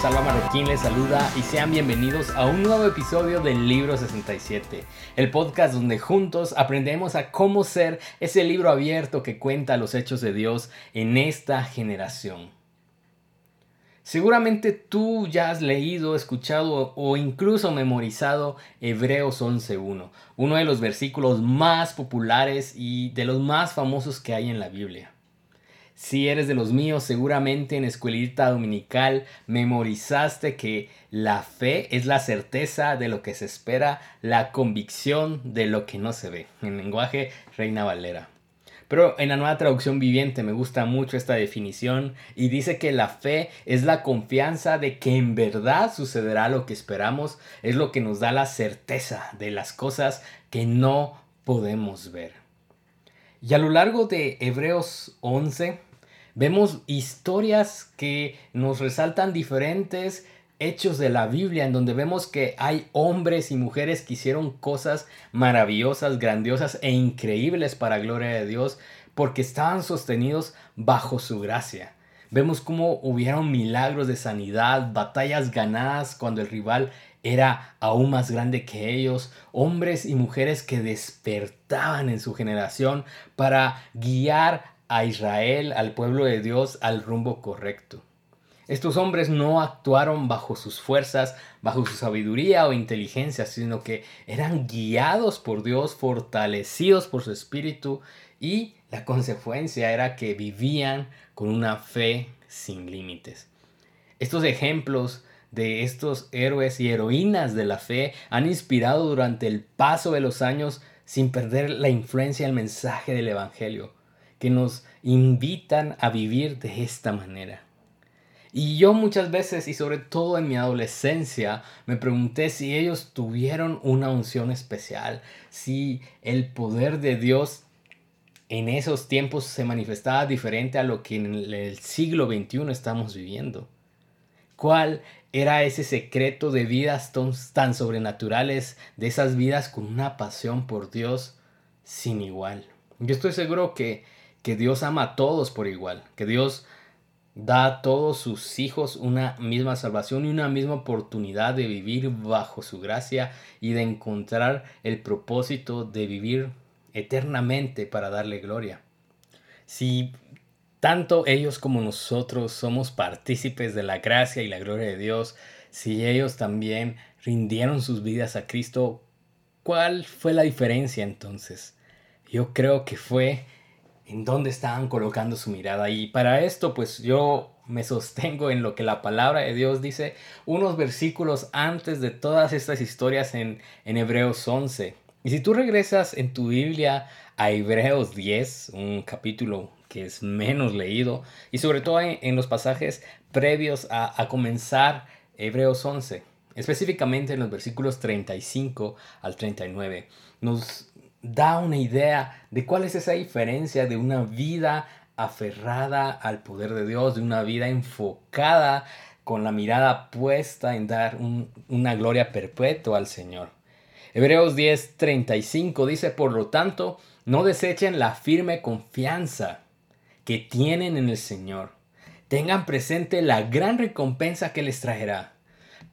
Salva Marroquín les saluda y sean bienvenidos a un nuevo episodio del Libro 67, el podcast donde juntos aprendemos a cómo ser ese libro abierto que cuenta los hechos de Dios en esta generación. Seguramente tú ya has leído, escuchado o incluso memorizado Hebreos 11.1, uno de los versículos más populares y de los más famosos que hay en la Biblia. Si eres de los míos, seguramente en escuelita dominical memorizaste que la fe es la certeza de lo que se espera, la convicción de lo que no se ve, en lenguaje Reina Valera. Pero en la nueva traducción viviente me gusta mucho esta definición y dice que la fe es la confianza de que en verdad sucederá lo que esperamos, es lo que nos da la certeza de las cosas que no podemos ver. Y a lo largo de Hebreos 11, Vemos historias que nos resaltan diferentes hechos de la Biblia en donde vemos que hay hombres y mujeres que hicieron cosas maravillosas, grandiosas e increíbles para gloria de Dios porque estaban sostenidos bajo su gracia. Vemos cómo hubieron milagros de sanidad, batallas ganadas cuando el rival era aún más grande que ellos, hombres y mujeres que despertaban en su generación para guiar a Israel, al pueblo de Dios, al rumbo correcto. Estos hombres no actuaron bajo sus fuerzas, bajo su sabiduría o inteligencia, sino que eran guiados por Dios, fortalecidos por su espíritu y la consecuencia era que vivían con una fe sin límites. Estos ejemplos de estos héroes y heroínas de la fe han inspirado durante el paso de los años sin perder la influencia del mensaje del Evangelio que nos invitan a vivir de esta manera. Y yo muchas veces, y sobre todo en mi adolescencia, me pregunté si ellos tuvieron una unción especial, si el poder de Dios en esos tiempos se manifestaba diferente a lo que en el siglo XXI estamos viviendo. ¿Cuál era ese secreto de vidas tan sobrenaturales, de esas vidas con una pasión por Dios sin igual? Yo estoy seguro que que Dios ama a todos por igual, que Dios da a todos sus hijos una misma salvación y una misma oportunidad de vivir bajo su gracia y de encontrar el propósito de vivir eternamente para darle gloria. Si tanto ellos como nosotros somos partícipes de la gracia y la gloria de Dios, si ellos también rindieron sus vidas a Cristo, ¿cuál fue la diferencia entonces? Yo creo que fue en dónde estaban colocando su mirada. Y para esto, pues yo me sostengo en lo que la palabra de Dios dice unos versículos antes de todas estas historias en, en Hebreos 11. Y si tú regresas en tu Biblia a Hebreos 10, un capítulo que es menos leído, y sobre todo en, los pasajes previos a, a comenzar Hebreos 11, específicamente en los versículos 35 al 39, nos da una idea de cuál es esa diferencia de una vida aferrada al poder de Dios, de una vida enfocada con la mirada puesta en dar una gloria perpetua al Señor. Hebreos 10:35 dice, por lo tanto, no desechen la firme confianza que tienen en el Señor. Tengan presente la gran recompensa que les traerá.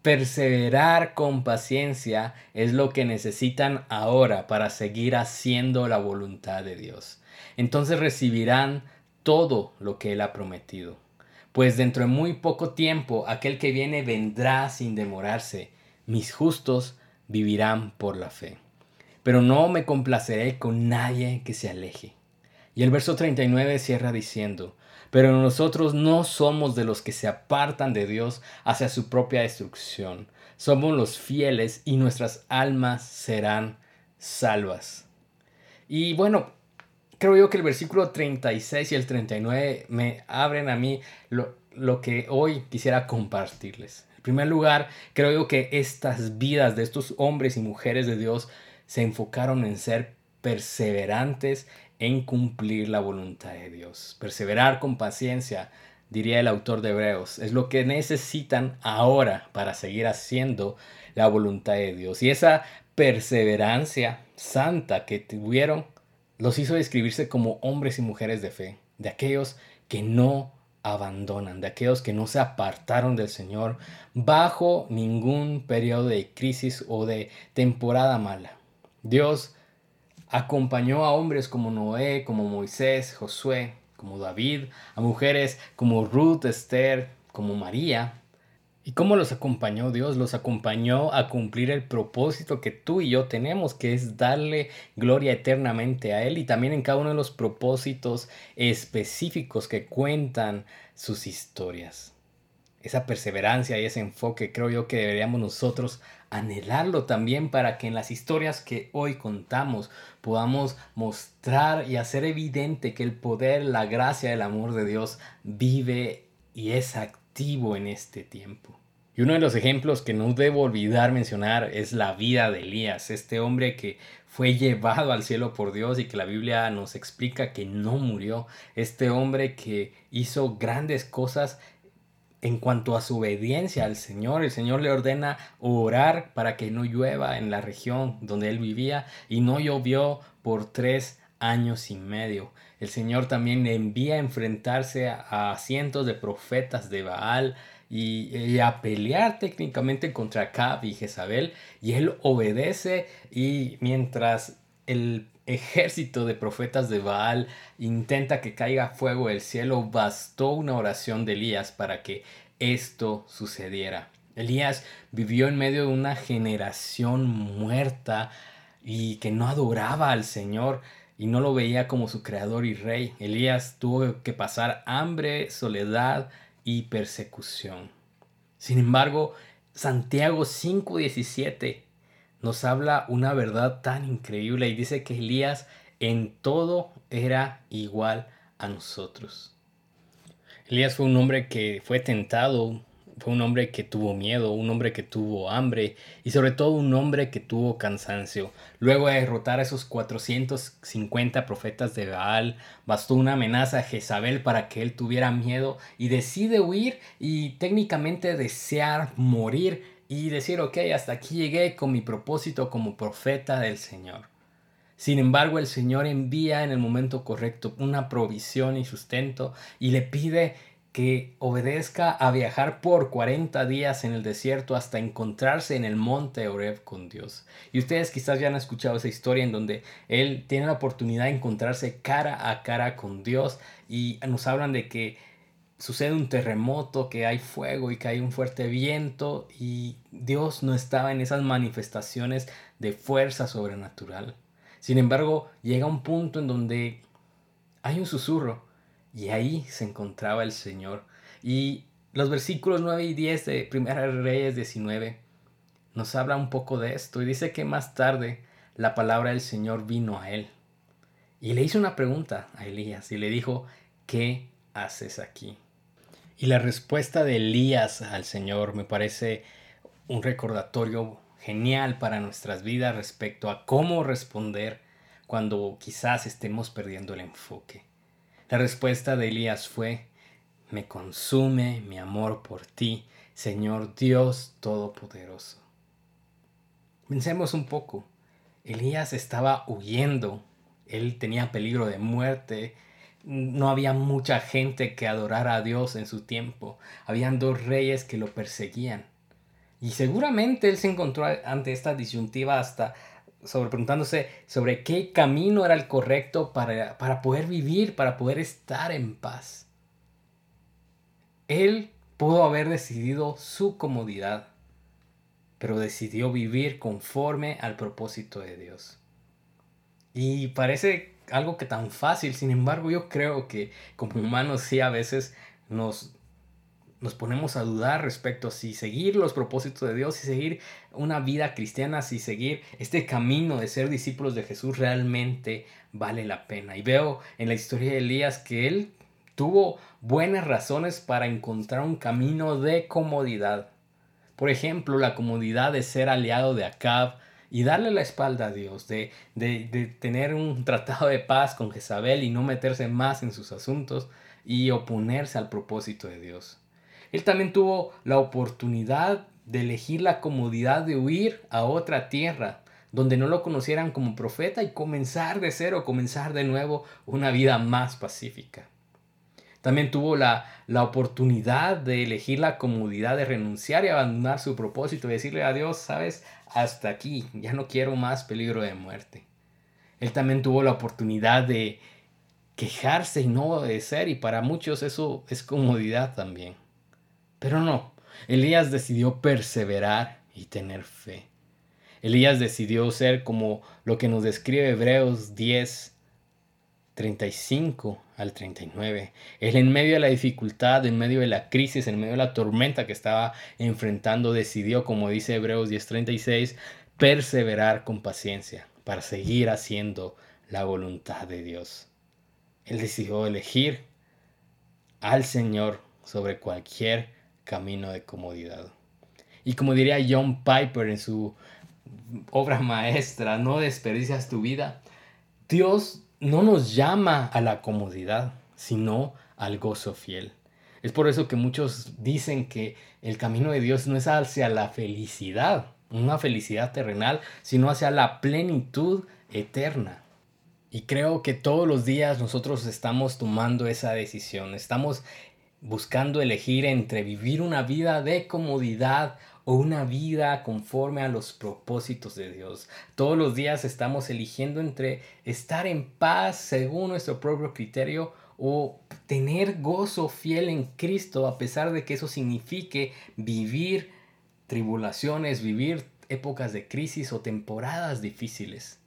Perseverar con paciencia es lo que necesitan ahora para seguir haciendo la voluntad de Dios. Entonces recibirán todo lo que Él ha prometido. Pues dentro de muy poco tiempo aquel que viene vendrá sin demorarse. Mis justos vivirán por la fe. Pero no me complaceré con nadie que se aleje. Y el verso 39 cierra diciendo, pero nosotros no somos de los que se apartan de Dios hacia su propia destrucción. Somos los fieles y nuestras almas serán salvas. Y bueno, creo yo que el versículo 36 y el 39 me abren a mí lo, lo que hoy quisiera compartirles. En primer lugar, creo yo que estas vidas de estos hombres y mujeres de Dios se enfocaron en ser perseverantes en cumplir la voluntad de Dios. Perseverar con paciencia, diría el autor de Hebreos, es lo que necesitan ahora para seguir haciendo la voluntad de Dios. Y esa perseverancia santa que tuvieron los hizo describirse como hombres y mujeres de fe, de aquellos que no abandonan, de aquellos que no se apartaron del Señor bajo ningún periodo de crisis o de temporada mala. Dios acompañó a hombres como Noé, como Moisés, Josué, como David, a mujeres como Ruth, Esther, como María, ¿Y cómo los acompañó Dios? Los acompañó a cumplir el propósito que tú y yo tenemos, que es darle gloria eternamente a Él y también en cada uno de los propósitos específicos que cuentan sus historias. Esa perseverancia y ese enfoque creo yo que deberíamos nosotros anhelarlo también para que en las historias que hoy contamos podamos mostrar y hacer evidente que el poder, la gracia, el amor de Dios vive y es activo en este tiempo. Y uno de los ejemplos que no debo olvidar mencionar es la vida de Elías, este hombre que fue llevado al cielo por Dios y que la Biblia nos explica que no murió, este hombre que hizo grandes cosas en cuanto a su obediencia al Señor. El Señor le ordena orar para que no llueva en la región donde él vivía y no llovió por tres años y medio. El Señor también le envía a enfrentarse a, cientos de profetas de Baal y, a pelear técnicamente contra Acab y Jezabel y él obedece y mientras el ejército de profetas de Baal intenta que caiga fuego del cielo, bastó una oración de Elías para que esto sucediera. Elías vivió en medio de una generación muerta y que no adoraba al Señor y no lo veía como su creador y rey. Elías tuvo que pasar hambre, soledad, y persecución. Sin embargo, Santiago 5:17 nos habla una verdad tan increíble y dice que Elías en todo era igual a nosotros. Elías fue un hombre que fue tentado fue un hombre que tuvo miedo, un hombre que tuvo hambre y sobre todo un hombre que tuvo cansancio. Luego de derrotar a esos 450 profetas de Baal, bastó una amenaza a Jezabel para que él tuviera miedo y decide huir y técnicamente desear morir y decir, ok, hasta aquí llegué con mi propósito como profeta del Señor. Sin embargo, el Señor envía en el momento correcto una provisión y sustento y le pide que obedezca a viajar por 40 días en el desierto hasta encontrarse en el monte Oreb con Dios. Y ustedes quizás ya han escuchado esa historia en donde él tiene la oportunidad de encontrarse cara a cara con Dios y nos hablan de que sucede un terremoto, que hay fuego y que hay un fuerte viento y Dios no estaba en esas manifestaciones de fuerza sobrenatural. Sin embargo, llega un punto en donde hay un susurro y ahí se encontraba el Señor. Y los versículos 9 y 10 de Primera Reyes 19 nos habla un poco de esto. Y dice que más tarde la palabra del Señor vino a él. Y le hizo una pregunta a Elías y le dijo, ¿qué haces aquí? Y la respuesta de Elías al Señor me parece un recordatorio genial para nuestras vidas respecto a cómo responder cuando quizás estemos perdiendo el enfoque. La respuesta de Elías fue, me consume mi amor por ti, Señor Dios Todopoderoso. Pensemos un poco. Elías estaba huyendo, él tenía peligro de muerte, no había mucha gente que adorara a Dios en su tiempo, habían dos reyes que lo perseguían. Y seguramente él se encontró ante esta disyuntiva hasta sobre preguntándose sobre qué camino era el correcto para, para poder vivir, para poder estar en paz. Él pudo haber decidido su comodidad, pero decidió vivir conforme al propósito de Dios. Y parece algo que tan fácil, sin embargo yo creo que como humanos sí a veces nos nos ponemos a dudar respecto a si seguir los propósitos de Dios, si seguir una vida cristiana, si seguir este camino de ser discípulos de Jesús realmente vale la pena. Y veo en la historia de Elías que él tuvo buenas razones para encontrar un camino de comodidad. Por ejemplo, la comodidad de ser aliado de Acab y darle la espalda a Dios, de, de, de tener un tratado de paz con Jezabel y no meterse más en sus asuntos y oponerse al propósito de Dios. Él también tuvo la oportunidad de elegir la comodidad de huir a otra tierra, donde no lo conocieran como profeta y comenzar de cero, comenzar de nuevo una vida más pacífica. También tuvo la, la oportunidad de elegir la comodidad de renunciar y abandonar su propósito y decirle a Dios, sabes, hasta aquí, ya no quiero más peligro de muerte. Él también tuvo la oportunidad de quejarse y no obedecer y para muchos eso es comodidad también. Pero no, Elías decidió perseverar y tener fe. Elías decidió ser como lo que nos describe Hebreos 10, 35 al 39. Él en medio de la dificultad, en medio de la crisis, en medio de la tormenta que estaba enfrentando, decidió, como dice Hebreos 10:36, perseverar con paciencia para seguir haciendo la voluntad de Dios. Él decidió elegir al Señor sobre cualquier camino de comodidad. Y como diría John Piper en su obra maestra, no desperdicias tu vida. Dios no nos llama a la comodidad, sino al gozo fiel. Es por eso que muchos dicen que el camino de Dios no es hacia la felicidad, una felicidad terrenal, sino hacia la plenitud eterna. Y creo que todos los días nosotros estamos tomando esa decisión, estamos buscando elegir entre vivir una vida de comodidad o una vida conforme a los propósitos de Dios. Todos los días estamos eligiendo entre estar en paz según nuestro propio criterio o tener gozo fiel en Cristo a pesar de que eso signifique vivir tribulaciones, vivir épocas de crisis o temporadas difíciles.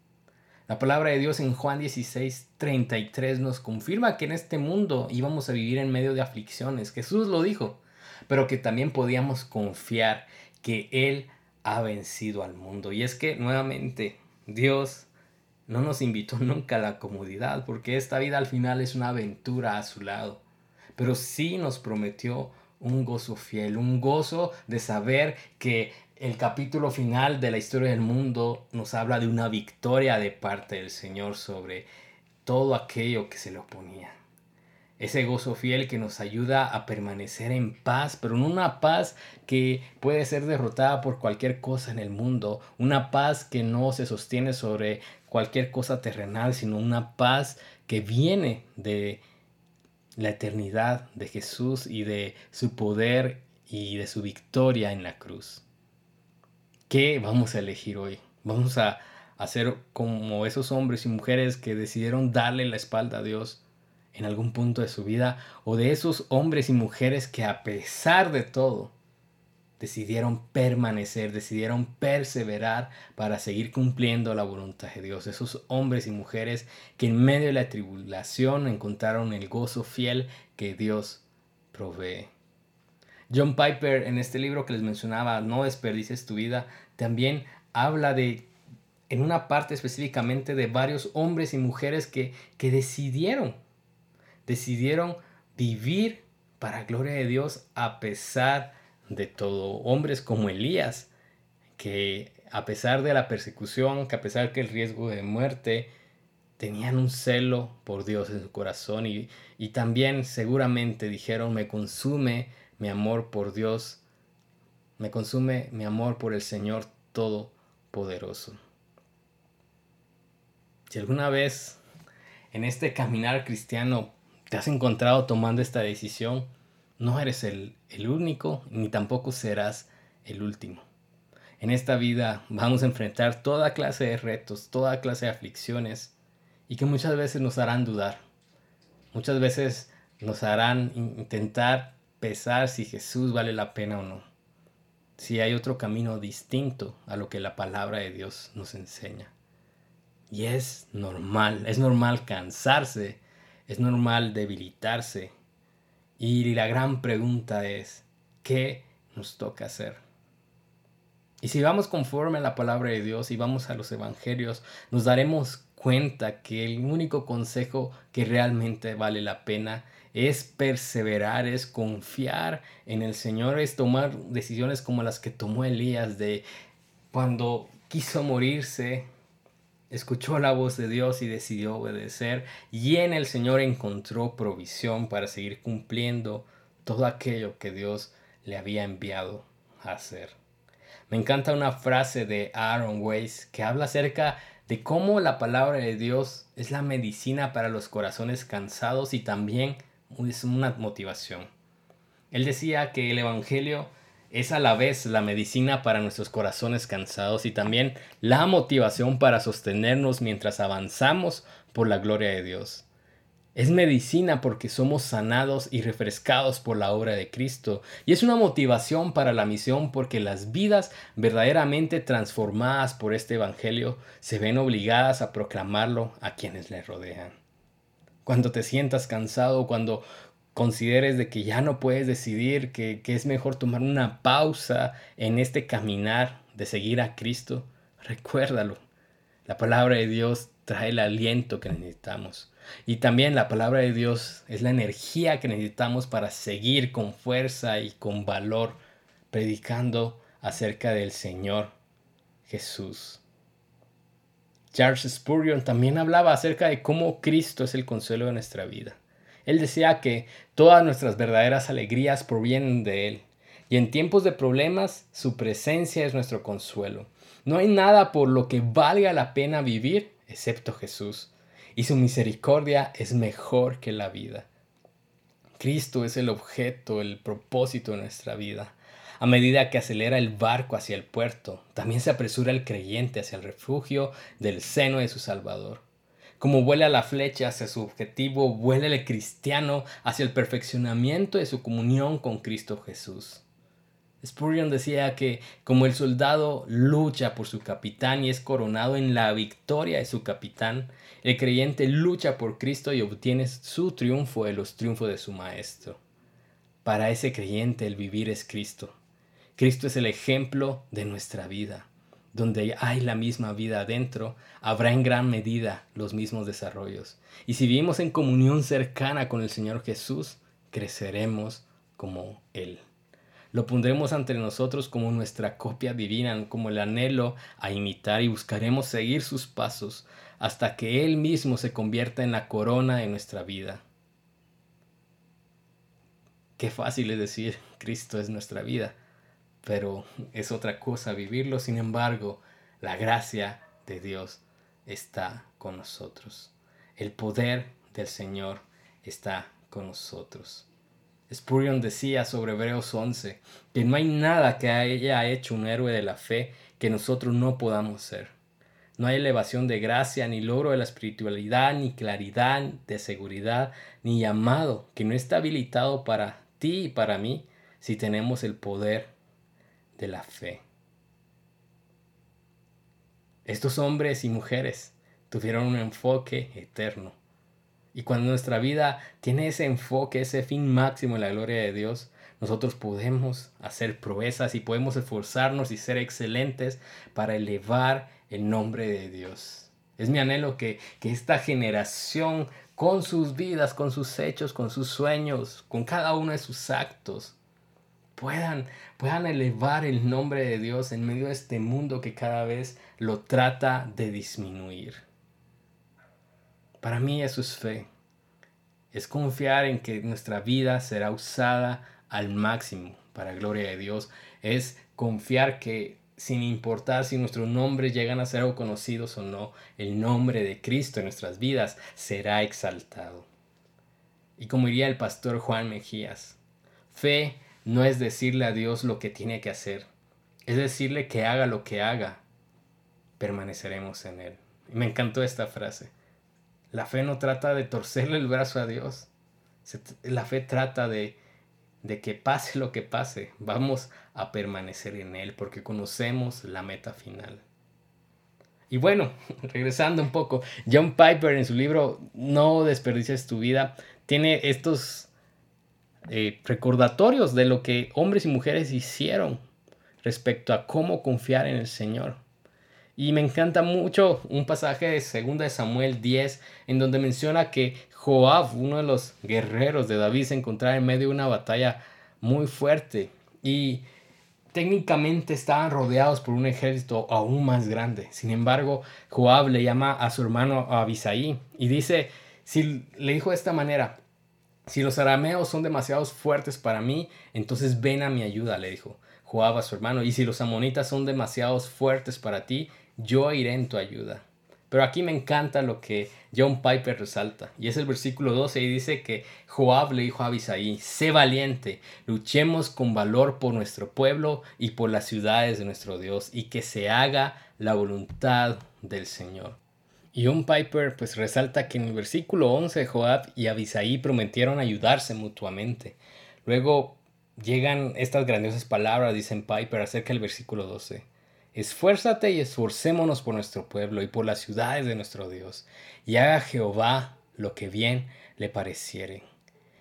La palabra de Dios en Juan 16, 33 nos confirma que en este mundo íbamos a vivir en medio de aflicciones. Jesús lo dijo, pero que también podíamos confiar que Él ha vencido al mundo. Y es que nuevamente Dios no nos invitó nunca a la comodidad, porque esta vida al final es una aventura a su lado. Pero sí nos prometió un gozo fiel, un gozo de saber que el capítulo final de la historia del mundo nos habla de una victoria de parte del Señor sobre todo aquello que se le oponía ese gozo fiel que nos ayuda a permanecer en paz, pero no una paz que puede ser derrotada por cualquier cosa en el mundo, una paz que no se sostiene sobre cualquier cosa terrenal, sino una paz que viene de la eternidad de Jesús y de su poder y de su victoria en la cruz. ¿Qué vamos a elegir hoy? Vamos a hacer como esos hombres y mujeres que decidieron darle la espalda a Dios en algún punto de su vida o de esos hombres y mujeres que a pesar de todo decidieron permanecer, decidieron perseverar para seguir cumpliendo la voluntad de Dios. Esos hombres y mujeres que en medio de la tribulación encontraron el gozo fiel que Dios provee. John Piper en este libro que les mencionaba, No desperdices tu vida, también habla de, en una parte específicamente, de varios hombres y mujeres que, que decidieron decidieron vivir para gloria de Dios a pesar de todo. Hombres como Elías, que a pesar de la persecución, que a pesar que el riesgo de muerte, tenían un celo por Dios en su corazón y, y también seguramente dijeron, me consume mi amor por Dios, me consume mi amor por el Señor Todopoderoso. Si alguna vez en este caminar cristiano te has encontrado tomando esta decisión, no eres el, único ni tampoco serás el último. En esta vida vamos a enfrentar toda clase de retos, toda clase de aflicciones y que muchas veces nos harán dudar. Muchas veces nos harán intentar pesar si Jesús vale la pena o no. Si hay otro camino distinto a lo que la palabra de Dios nos enseña. Y es normal, es normal cansarse es normal debilitarse. Y la gran pregunta es, ¿qué nos toca hacer? Y si vamos conforme a la palabra de Dios y vamos a los evangelios, nos daremos cuenta que el único consejo que realmente vale la pena es perseverar, es confiar en el Señor, es tomar decisiones como las que tomó Elías de cuando quiso morirse, escuchó la voz de Dios y decidió obedecer y en el Señor encontró provisión para seguir cumpliendo todo aquello que Dios le había enviado a hacer. Me encanta una frase de Aaron Weiss que habla acerca de cómo la palabra de Dios es la medicina para los corazones cansados y también es una motivación. Él decía que el Evangelio es a la vez la medicina para nuestros corazones cansados y también la motivación para sostenernos mientras avanzamos por la gloria de Dios. Es medicina porque somos sanados y refrescados por la obra de Cristo. Y es una motivación para la misión porque las vidas verdaderamente transformadas por este Evangelio se ven obligadas a proclamarlo a quienes le rodean. Cuando te sientas cansado, cuando consideres de que ya no puedes decidir, que, que es mejor tomar una pausa en este caminar de seguir a Cristo, recuérdalo. La palabra de Dios trae el aliento que necesitamos. Y también la palabra de Dios es la energía que necesitamos para seguir con fuerza y con valor predicando acerca del Señor Jesús. Charles Spurgeon también hablaba acerca de cómo Cristo es el consuelo de nuestra vida. Él decía que todas nuestras verdaderas alegrías provienen de Él. Y en tiempos de problemas, su presencia es nuestro consuelo. No hay nada por lo que valga la pena vivir excepto Jesús y su misericordia es mejor que la vida. Cristo es el objeto, el propósito de nuestra vida. A medida que acelera el barco hacia el puerto, también se apresura el creyente hacia el refugio del seno de su Salvador. Como vuela la flecha hacia su objetivo, vuela el cristiano hacia el perfeccionamiento de su comunión con Cristo Jesús. Spurgeon decía que como el soldado lucha por su capitán y es coronado en la victoria de su capitán, el creyente lucha por Cristo y obtiene su triunfo de los triunfos de su maestro. Para ese creyente el vivir es Cristo. Cristo es el ejemplo de nuestra vida. Donde hay la misma vida adentro, habrá en gran medida los mismos desarrollos. Y si vivimos en comunión cercana con el Señor Jesús, creceremos como Él. Lo pondremos ante nosotros como nuestra copia divina, como el anhelo a imitar y buscaremos seguir sus pasos hasta que Él mismo se convierta en la corona de nuestra vida. Qué fácil es decir, Cristo es nuestra vida, pero es otra cosa vivirlo. Sin embargo, la gracia de Dios está con nosotros. El poder del Señor está con nosotros. Spurgeon decía sobre Hebreos 11 que no hay nada que haya hecho un héroe de la fe que nosotros no podamos ser. No hay elevación de gracia, ni logro de la espiritualidad, ni claridad de seguridad, ni llamado que no está habilitado para ti y para mí si tenemos el poder de la fe. Estos hombres y mujeres tuvieron un enfoque eterno y cuando nuestra vida tiene ese enfoque, ese fin máximo en la gloria de Dios, nosotros podemos hacer proezas y podemos esforzarnos y ser excelentes para elevar el nombre de Dios. Es mi anhelo que, que esta generación, con sus vidas, con sus hechos, con sus sueños, con cada uno de sus actos, puedan, puedan elevar el nombre de Dios en medio de este mundo que cada vez lo trata de disminuir. Para mí eso es fe. Es confiar en que nuestra vida será usada al máximo para gloria de Dios. Es confiar que sin importar si nuestros nombres llegan a ser conocidos o no, el nombre de Cristo en nuestras vidas será exaltado. Y como diría el pastor Juan Mejías, fe no es decirle a Dios lo que tiene que hacer, es decirle que haga lo que haga, permaneceremos en Él. Y me encantó esta frase. La fe no trata de torcerle el brazo a Dios. La fe trata de, de que pase lo que pase, vamos a permanecer en Él porque conocemos la meta final. Y bueno, regresando un poco, John Piper en su libro No desperdicies tu vida tiene estos eh, recordatorios de lo que hombres y mujeres hicieron respecto a cómo confiar en el Señor. Y me encanta mucho un pasaje de 2 de Samuel 10 en donde menciona que Joab, uno de los guerreros de David, se encontraba en medio de una batalla muy fuerte y técnicamente estaban rodeados por un ejército aún más grande. Sin embargo, Joab le llama a su hermano Abisaí y dice, si le dijo de esta manera, si los arameos son demasiado fuertes para mí, entonces ven a mi ayuda, le dijo Joab a su hermano, y si los amonitas son demasiado fuertes para ti, yo iré en tu ayuda. Pero aquí me encanta lo que John Piper resalta. Y es el versículo 12 y dice que Joab le dijo a Abisaí, sé valiente, luchemos con valor por nuestro pueblo y por las ciudades de nuestro Dios y que se haga la voluntad del Señor. Y John Piper pues resalta que en el versículo 11 Joab y Abisaí prometieron ayudarse mutuamente. Luego llegan estas grandiosas palabras, dicen Piper, acerca del versículo 12. Esfuérzate y esforcémonos por nuestro pueblo y por las ciudades de nuestro Dios, y haga Jehová lo que bien le pareciere.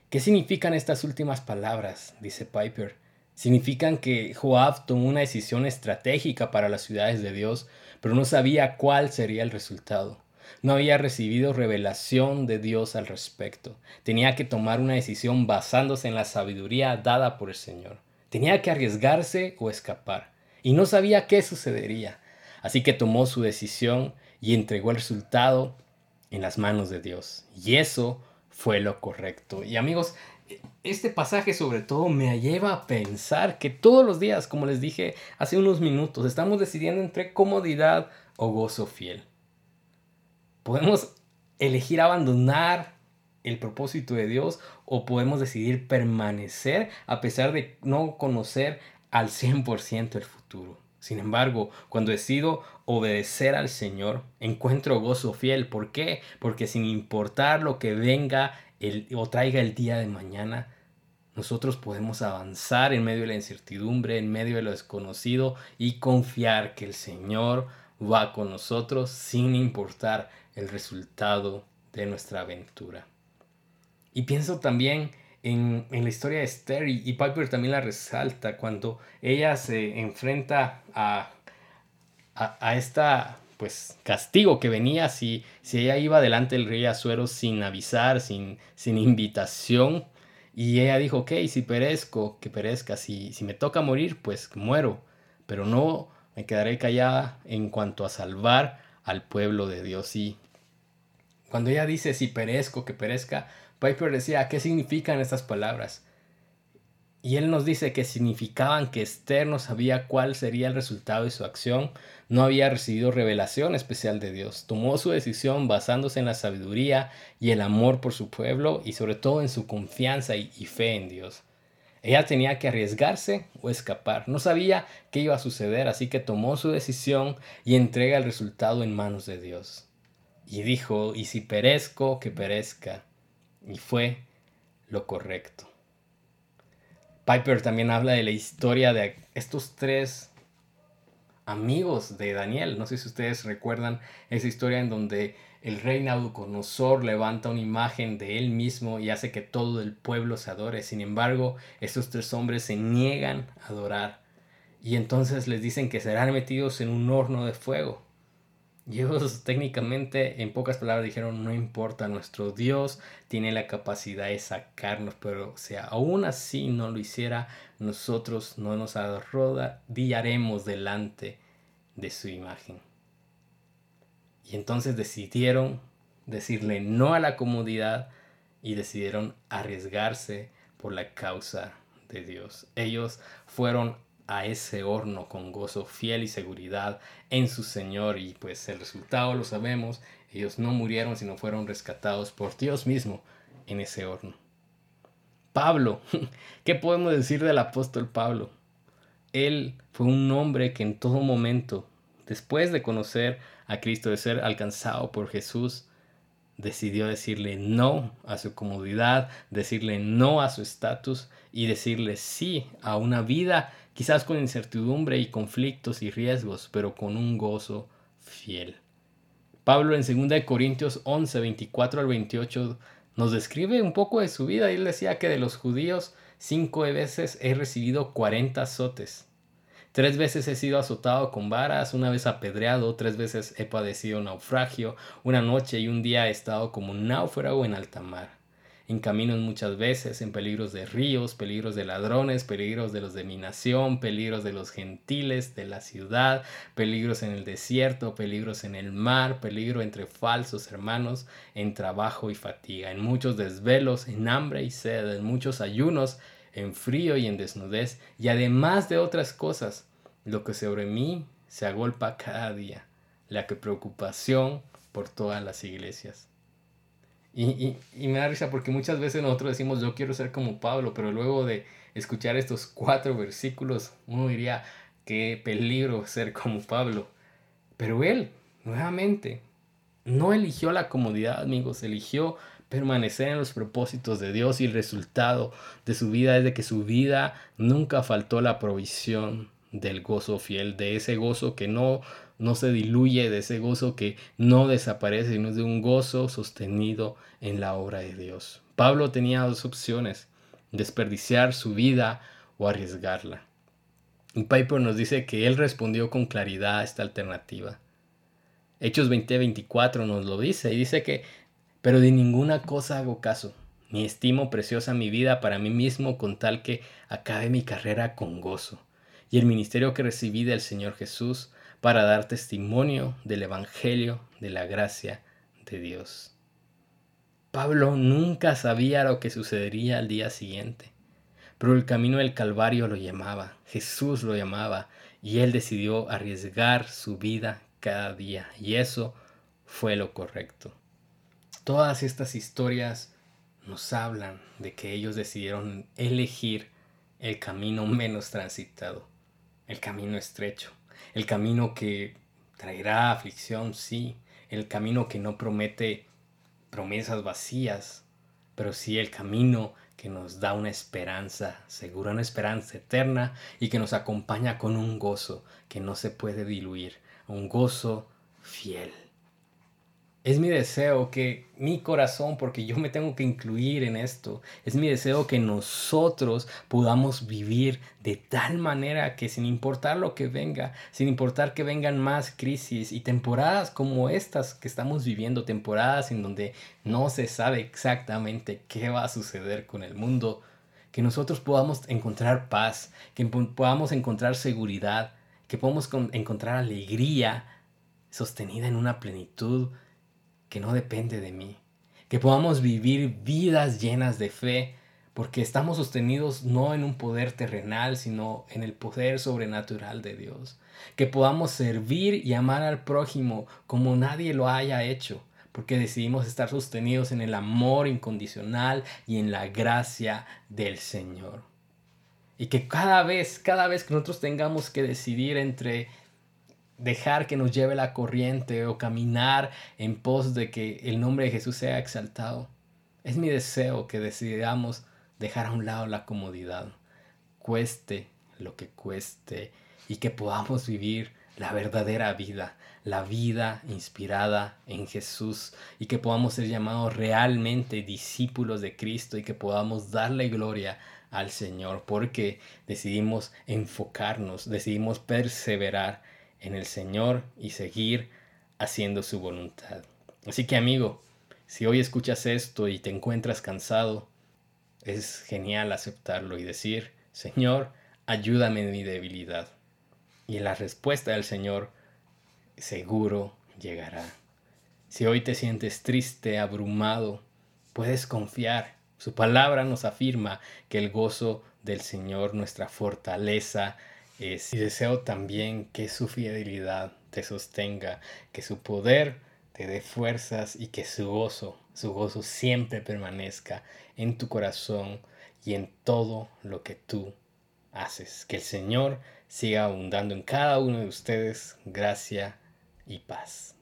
¿Qué significan estas últimas palabras? dice Piper. Significan que Joab tomó una decisión estratégica para las ciudades de Dios, pero no sabía cuál sería el resultado. No había recibido revelación de Dios al respecto. Tenía que tomar una decisión basándose en la sabiduría dada por el Señor. Tenía que arriesgarse o escapar. Y no sabía qué sucedería. Así que tomó su decisión y entregó el resultado en las manos de Dios. Y eso fue lo correcto. Y amigos, este pasaje sobre todo me lleva a pensar que todos los días, como les dije hace unos minutos, estamos decidiendo entre comodidad o gozo fiel. Podemos elegir abandonar el propósito de Dios o podemos decidir permanecer a pesar de no conocer al 100% el futuro. Sin embargo, cuando decido obedecer al Señor, encuentro gozo fiel. ¿Por qué? Porque sin importar lo que venga el, o traiga el día de mañana, nosotros podemos avanzar en medio de la incertidumbre, en medio de lo desconocido y confiar que el Señor va con nosotros sin importar el resultado de nuestra aventura. Y pienso también en, la historia de Esther y, Piper también la resalta cuando ella se enfrenta a, a, esta pues castigo que venía si, si ella iba delante del rey Azuero sin avisar, sin, sin invitación. Y ella dijo, ok, si perezco, que perezca, si, si me toca morir, pues muero, pero no me quedaré callada en cuanto a salvar al pueblo de Dios. Y cuando ella dice, si perezco, que perezca, Piper decía, ¿qué significan estas palabras? Y él nos dice que significaban que Esther no sabía cuál sería el resultado de su acción, no había recibido revelación especial de Dios, tomó su decisión basándose en la sabiduría y el amor por su pueblo y sobre todo en su confianza y, fe en Dios. Ella tenía que arriesgarse o escapar. No sabía qué iba a suceder, así que tomó su decisión y entrega el resultado en manos de Dios. Y dijo, y si perezco, que perezca. Y fue lo correcto. Piper también habla de la historia de estos tres amigos de Daniel. No sé si ustedes recuerdan esa historia en donde el rey Nabucodonosor levanta una imagen de él mismo y hace que todo el pueblo se adore. Sin embargo, estos tres hombres se niegan a adorar y entonces les dicen que serán metidos en un horno de fuego. Ellos técnicamente, en pocas palabras, dijeron, no importa, nuestro Dios tiene la capacidad de sacarnos, pero si aún así no lo hiciera, nosotros no nos arrodillaremos delante de su imagen. Y entonces decidieron decirle no a la comodidad y decidieron arriesgarse por la causa de Dios. Ellos fueron a ese horno con gozo fiel y seguridad en su Señor y pues el resultado lo sabemos, ellos no murieron sino fueron rescatados por Dios mismo en ese horno. Pablo, ¿qué podemos decir del apóstol Pablo? Él fue un hombre que en todo momento, después de conocer a Cristo, de ser alcanzado por Jesús, decidió decirle no a su comodidad, decirle no a su estatus y decirle sí a una vida quizás con incertidumbre y conflictos y riesgos, pero con un gozo fiel. Pablo en 2 Corintios 11, 24 al 28 nos describe un poco de su vida él decía que de los judíos cinco veces he recibido 40 azotes Tres veces he sido azotado con varas, una vez apedreado, tres veces he padecido naufragio, una noche y un día he estado como un náufrago en alta mar. En caminos muchas veces, en peligros de ríos, peligros de ladrones, peligros de los de mi nación, peligros de los gentiles, de la ciudad, peligros en el desierto, peligros en el mar, peligro entre falsos hermanos, en trabajo y fatiga, en muchos desvelos, en hambre y sed, en muchos ayunos, en frío y en desnudez, y además de otras cosas, lo que sobre mí se agolpa cada día, la que preocupación por todas las iglesias. Y, me da risa porque muchas veces nosotros decimos yo quiero ser como Pablo, pero luego de escuchar estos cuatro versículos uno diría qué peligro ser como Pablo. Pero él, nuevamente, no eligió la comodidad, amigos, eligió permanecer en los propósitos de Dios y el resultado de su vida es de que su vida nunca faltó la provisión del gozo fiel, de ese gozo que no, no se diluye, de ese gozo que no desaparece, sino de un gozo sostenido en la obra de Dios. Pablo tenía dos opciones, desperdiciar su vida o arriesgarla. Y Piper nos dice que él respondió con claridad a esta alternativa. Hechos 20:24 nos lo dice y dice que, pero de ninguna cosa hago caso, ni estimo preciosa mi vida para mí mismo con tal que acabe mi carrera con gozo y el ministerio que recibí del Señor Jesús para dar testimonio del Evangelio de la gracia de Dios. Pablo nunca sabía lo que sucedería al día siguiente, pero el camino del Calvario lo llamaba, Jesús lo llamaba, y él decidió arriesgar su vida cada día, y eso fue lo correcto. Todas estas historias nos hablan de que ellos decidieron elegir el camino menos transitado, el camino estrecho, el camino que traerá aflicción, sí, el camino que no promete promesas vacías, pero sí el camino que nos da una esperanza segura, una esperanza eterna y que nos acompaña con un gozo que no se puede diluir, un gozo fiel. Es mi deseo que mi corazón, porque yo me tengo que incluir en esto, es mi deseo que nosotros podamos vivir de tal manera que sin importar lo que venga, sin importar que vengan más crisis y temporadas como estas que estamos viviendo, temporadas en donde no se sabe exactamente qué va a suceder con el mundo, que nosotros podamos encontrar paz, que podamos encontrar seguridad, que podamos encontrar alegría sostenida en una plenitud que no depende de mí, que podamos vivir vidas llenas de fe, porque estamos sostenidos no en un poder terrenal, sino en el poder sobrenatural de Dios, que podamos servir y amar al prójimo como nadie lo haya hecho, porque decidimos estar sostenidos en el amor incondicional y en la gracia del Señor. Y que cada vez, cada vez que nosotros tengamos que decidir entre dejar que nos lleve la corriente o caminar en pos de que el nombre de Jesús sea exaltado. Es mi deseo que decidamos dejar a un lado la comodidad, cueste lo que cueste, y que podamos vivir la verdadera vida, la vida inspirada en Jesús, y que podamos ser llamados realmente discípulos de Cristo y que podamos darle gloria al Señor, porque decidimos enfocarnos, decidimos perseverar en el Señor y seguir haciendo su voluntad. Así que amigo, si hoy escuchas esto y te encuentras cansado, es genial aceptarlo y decir, Señor, ayúdame en mi debilidad. Y la respuesta del Señor seguro llegará. Si hoy te sientes triste, abrumado, puedes confiar. Su palabra nos afirma que el gozo del Señor, nuestra fortaleza, y deseo también que su fidelidad te sostenga, que su poder te dé fuerzas y que su gozo, su gozo siempre permanezca en tu corazón y en todo lo que tú haces. Que el Señor siga abundando en cada uno de ustedes gracia y paz.